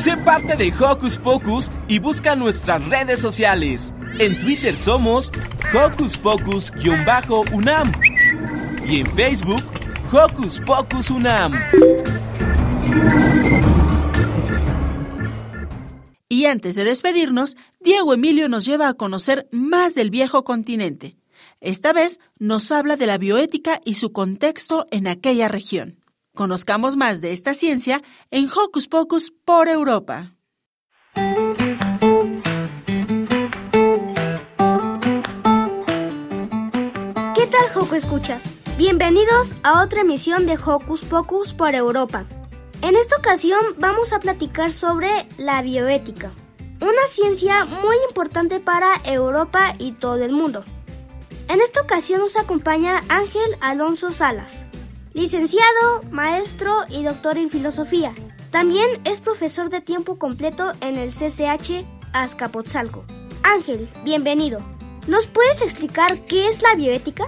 [SPEAKER 2] Sé parte de Hocus Pocus y busca nuestras redes sociales. En Twitter somos Hocus Pocus-UNAM y en Facebook Hocus Pocus UNAM.
[SPEAKER 1] Y antes de despedirnos, Diego Emilio nos lleva a conocer más del viejo continente. Esta vez nos habla de la bioética y su contexto en aquella región. Conozcamos más de esta ciencia en Hocus Pocus por Europa.
[SPEAKER 15] ¿Qué tal, Hocus Escuchas? Bienvenidos a otra emisión de Hocus Pocus por Europa. En esta ocasión vamos a platicar sobre la bioética, una ciencia muy importante para Europa y todo el mundo. En esta ocasión nos acompaña Ángel Alonso Salas, licenciado, maestro y doctor en filosofía. También es profesor de tiempo completo en el CCH Azcapotzalco. Ángel, bienvenido. ¿Nos puedes explicar qué es la bioética?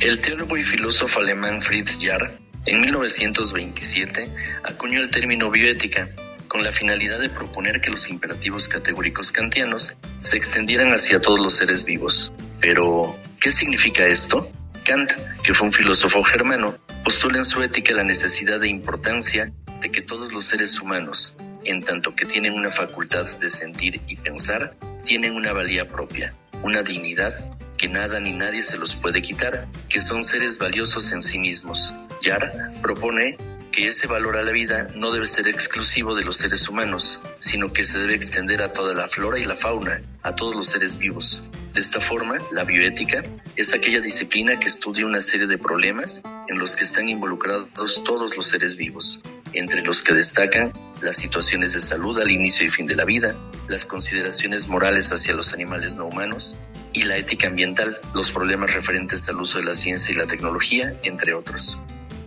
[SPEAKER 16] El teórico y filósofo alemán Fritz Jarr en 1927 acuñó el término bioética con la finalidad de proponer que los imperativos categóricos kantianos se extendieran hacia todos los seres vivos. Pero, ¿qué significa esto? Kant, que fue un filósofo germano, postula en su ética la necesidad de importancia de que todos los seres humanos, en tanto que tienen una facultad de sentir y pensar, tienen una valía propia, una dignidad que nada ni nadie se los puede quitar, que son seres valiosos en sí mismos. Yar propone que ese valor a la vida no debe ser exclusivo de los seres humanos, sino que se debe extender a toda la flora y la fauna, a todos los seres vivos. De esta forma, la bioética es aquella disciplina que estudia una serie de problemas en los que están involucrados todos los seres vivos, entre los que destacan las situaciones de salud al inicio y fin de la vida, las consideraciones morales hacia los animales no humanos y la ética ambiental, los problemas referentes al uso de la ciencia y la tecnología, entre otros.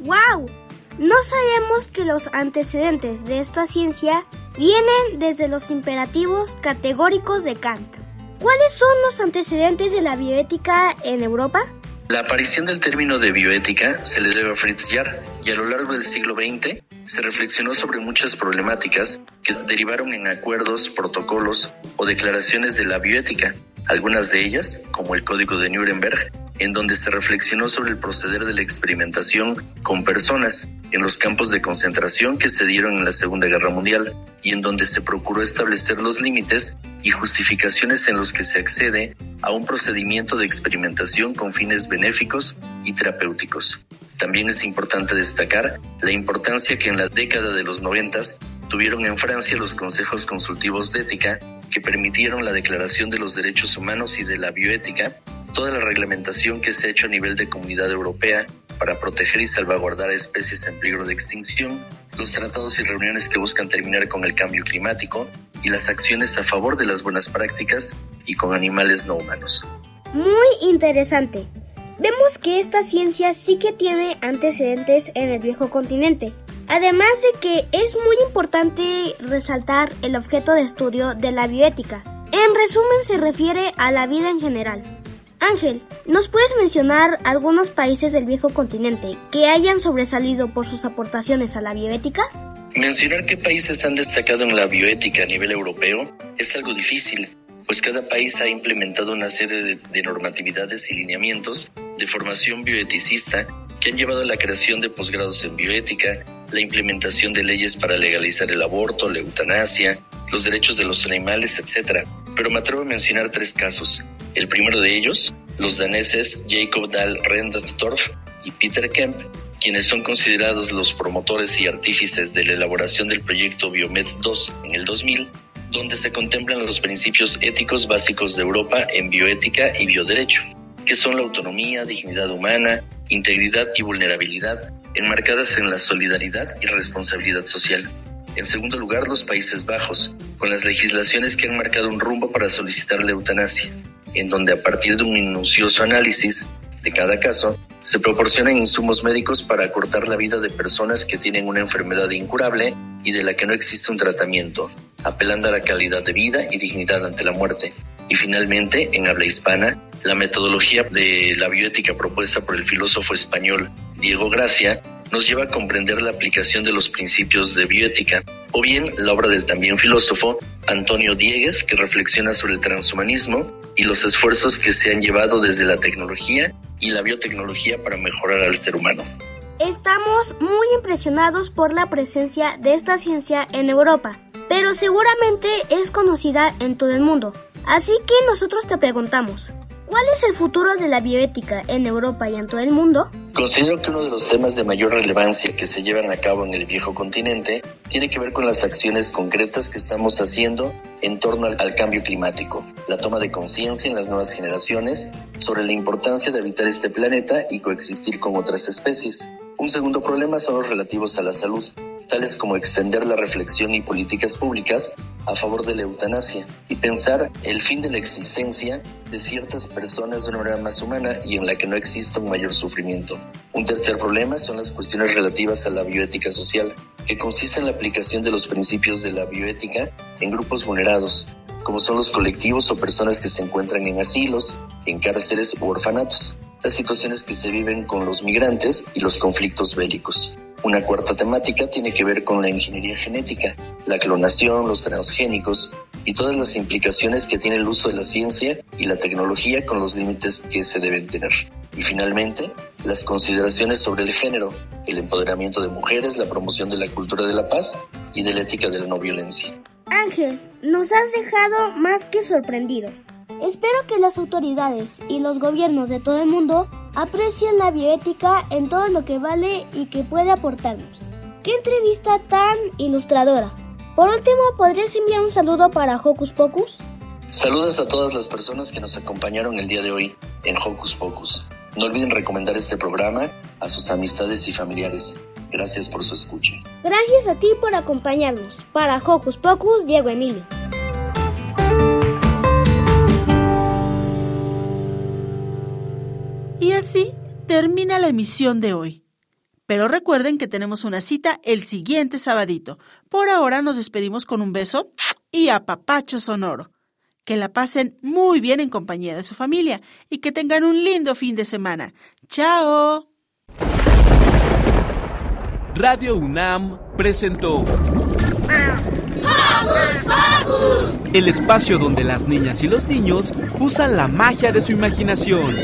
[SPEAKER 15] ¡Wow! No sabíamos que los antecedentes de esta ciencia vienen desde los imperativos categóricos de Kant. ¿Cuáles son los antecedentes de la bioética en Europa?
[SPEAKER 16] La aparición del término de bioética se le debe a Fritz Jarr y a lo largo del siglo XX se reflexionó sobre muchas problemáticas que derivaron en acuerdos, protocolos o declaraciones de la bioética. Algunas de ellas, como el Código de Nuremberg, en donde se reflexionó sobre el proceder de la experimentación con personas en los campos de concentración que se dieron en la Segunda Guerra Mundial y en donde se procuró establecer los límites y justificaciones en los que se accede a un procedimiento de experimentación con fines benéficos y terapéuticos. También es importante destacar la importancia que en la década de los noventas tuvieron en Francia los consejos consultivos de ética que permitieron la declaración de los derechos humanos y de la bioética toda la reglamentación que se ha hecho a nivel de comunidad europea para proteger y salvaguardar especies en peligro de extinción, los tratados y reuniones que buscan terminar con el cambio climático y las acciones a favor de las buenas prácticas y con animales no humanos.
[SPEAKER 15] Muy interesante. Vemos que esta ciencia sí que tiene antecedentes en el viejo continente. Además de que es muy importante resaltar el objeto de estudio de la bioética. En resumen se refiere a la vida en general. Ángel, ¿nos puedes mencionar algunos países del viejo continente que hayan sobresalido por sus aportaciones a la bioética?
[SPEAKER 16] Mencionar qué países han destacado en la bioética a nivel europeo es algo difícil, pues cada país ha implementado una serie de, de, normatividades y lineamientos de formación bioeticista que han llevado a la creación de posgrados en bioética, la implementación de leyes para legalizar el aborto, la eutanasia, los derechos de los animales, etc. Pero me atrevo a mencionar tres casos. El primero de ellos, los daneses Jacob Dahl Rendorf y Peter Kemp, quienes son considerados los promotores y artífices de la elaboración del proyecto Biomed 2 en el 2000, donde se contemplan los principios éticos básicos de Europa en bioética y bioderecho, que son la autonomía, dignidad humana, integridad y vulnerabilidad, enmarcadas en la solidaridad y responsabilidad social. En segundo lugar, los Países Bajos, con las legislaciones que han marcado un rumbo para solicitar la eutanasia en donde a partir de un minucioso análisis de cada caso, se proporcionan insumos médicos para acortar la vida de personas que tienen una enfermedad incurable y de la que no existe un tratamiento, apelando a la calidad de vida y dignidad ante la muerte. Y finalmente, en habla hispana, la metodología de la bioética propuesta por el filósofo español Diego Gracia nos lleva a comprender la aplicación de los principios de bioética, o bien la obra del también filósofo Antonio Diegues, que reflexiona sobre el transhumanismo y los esfuerzos que se han llevado desde la tecnología y la biotecnología para mejorar al ser humano.
[SPEAKER 15] Estamos muy impresionados por la presencia de esta ciencia en Europa, pero seguramente es conocida en todo el mundo. Así que nosotros te preguntamos, ¿Cuál es el futuro de la bioética en Europa y en todo el mundo?
[SPEAKER 16] Considero que uno de los temas de mayor relevancia que se llevan a cabo en el viejo continente tiene que ver con las acciones concretas que estamos haciendo en torno al, cambio climático, la toma de conciencia en las nuevas generaciones sobre la importancia de habitar este planeta y coexistir con otras especies. Un segundo problema son los relativos a la salud tales como extender la reflexión y políticas públicas a favor de la eutanasia y pensar el fin de la existencia de ciertas personas de una manera más humana y en la que no exista un mayor sufrimiento. Un tercer problema son las cuestiones relativas a la bioética social, que consiste en la aplicación de los principios de la bioética en grupos vulnerados, como son los colectivos o personas que se encuentran en asilos, en cárceles u orfanatos, las situaciones que se viven con los migrantes y los conflictos bélicos. Una cuarta temática tiene que ver con la ingeniería genética, la clonación, los transgénicos y todas las implicaciones que tiene el uso de la ciencia y la tecnología con los límites que se deben tener. Y finalmente, las consideraciones sobre el género, el empoderamiento de mujeres, la promoción de la cultura de la paz y de la ética de la no violencia.
[SPEAKER 15] Ángel, nos has dejado más que sorprendidos. Espero que las autoridades y los gobiernos de todo el mundo aprecien la bioética en todo lo que vale y que puede aportarnos. ¡Qué entrevista tan ilustradora! Por último, ¿podrías enviar un saludo para Hocus Pocus?
[SPEAKER 16] Saludos a todas las personas que nos acompañaron el día de hoy en Hocus Pocus. No olviden recomendar este programa a sus amistades y familiares. Gracias por su escucha.
[SPEAKER 15] Gracias a ti por acompañarnos. Para Hocus Pocus, Diego Emilio.
[SPEAKER 1] Y así termina la emisión de hoy. Pero recuerden que tenemos una cita el siguiente sabadito. Por ahora nos despedimos con un beso y a papacho sonoro. Que la pasen muy bien en compañía de su familia y que tengan un lindo fin de semana. ¡Chao!
[SPEAKER 2] Radio UNAM presentó el espacio donde las niñas y los niños usan la magia de su imaginación.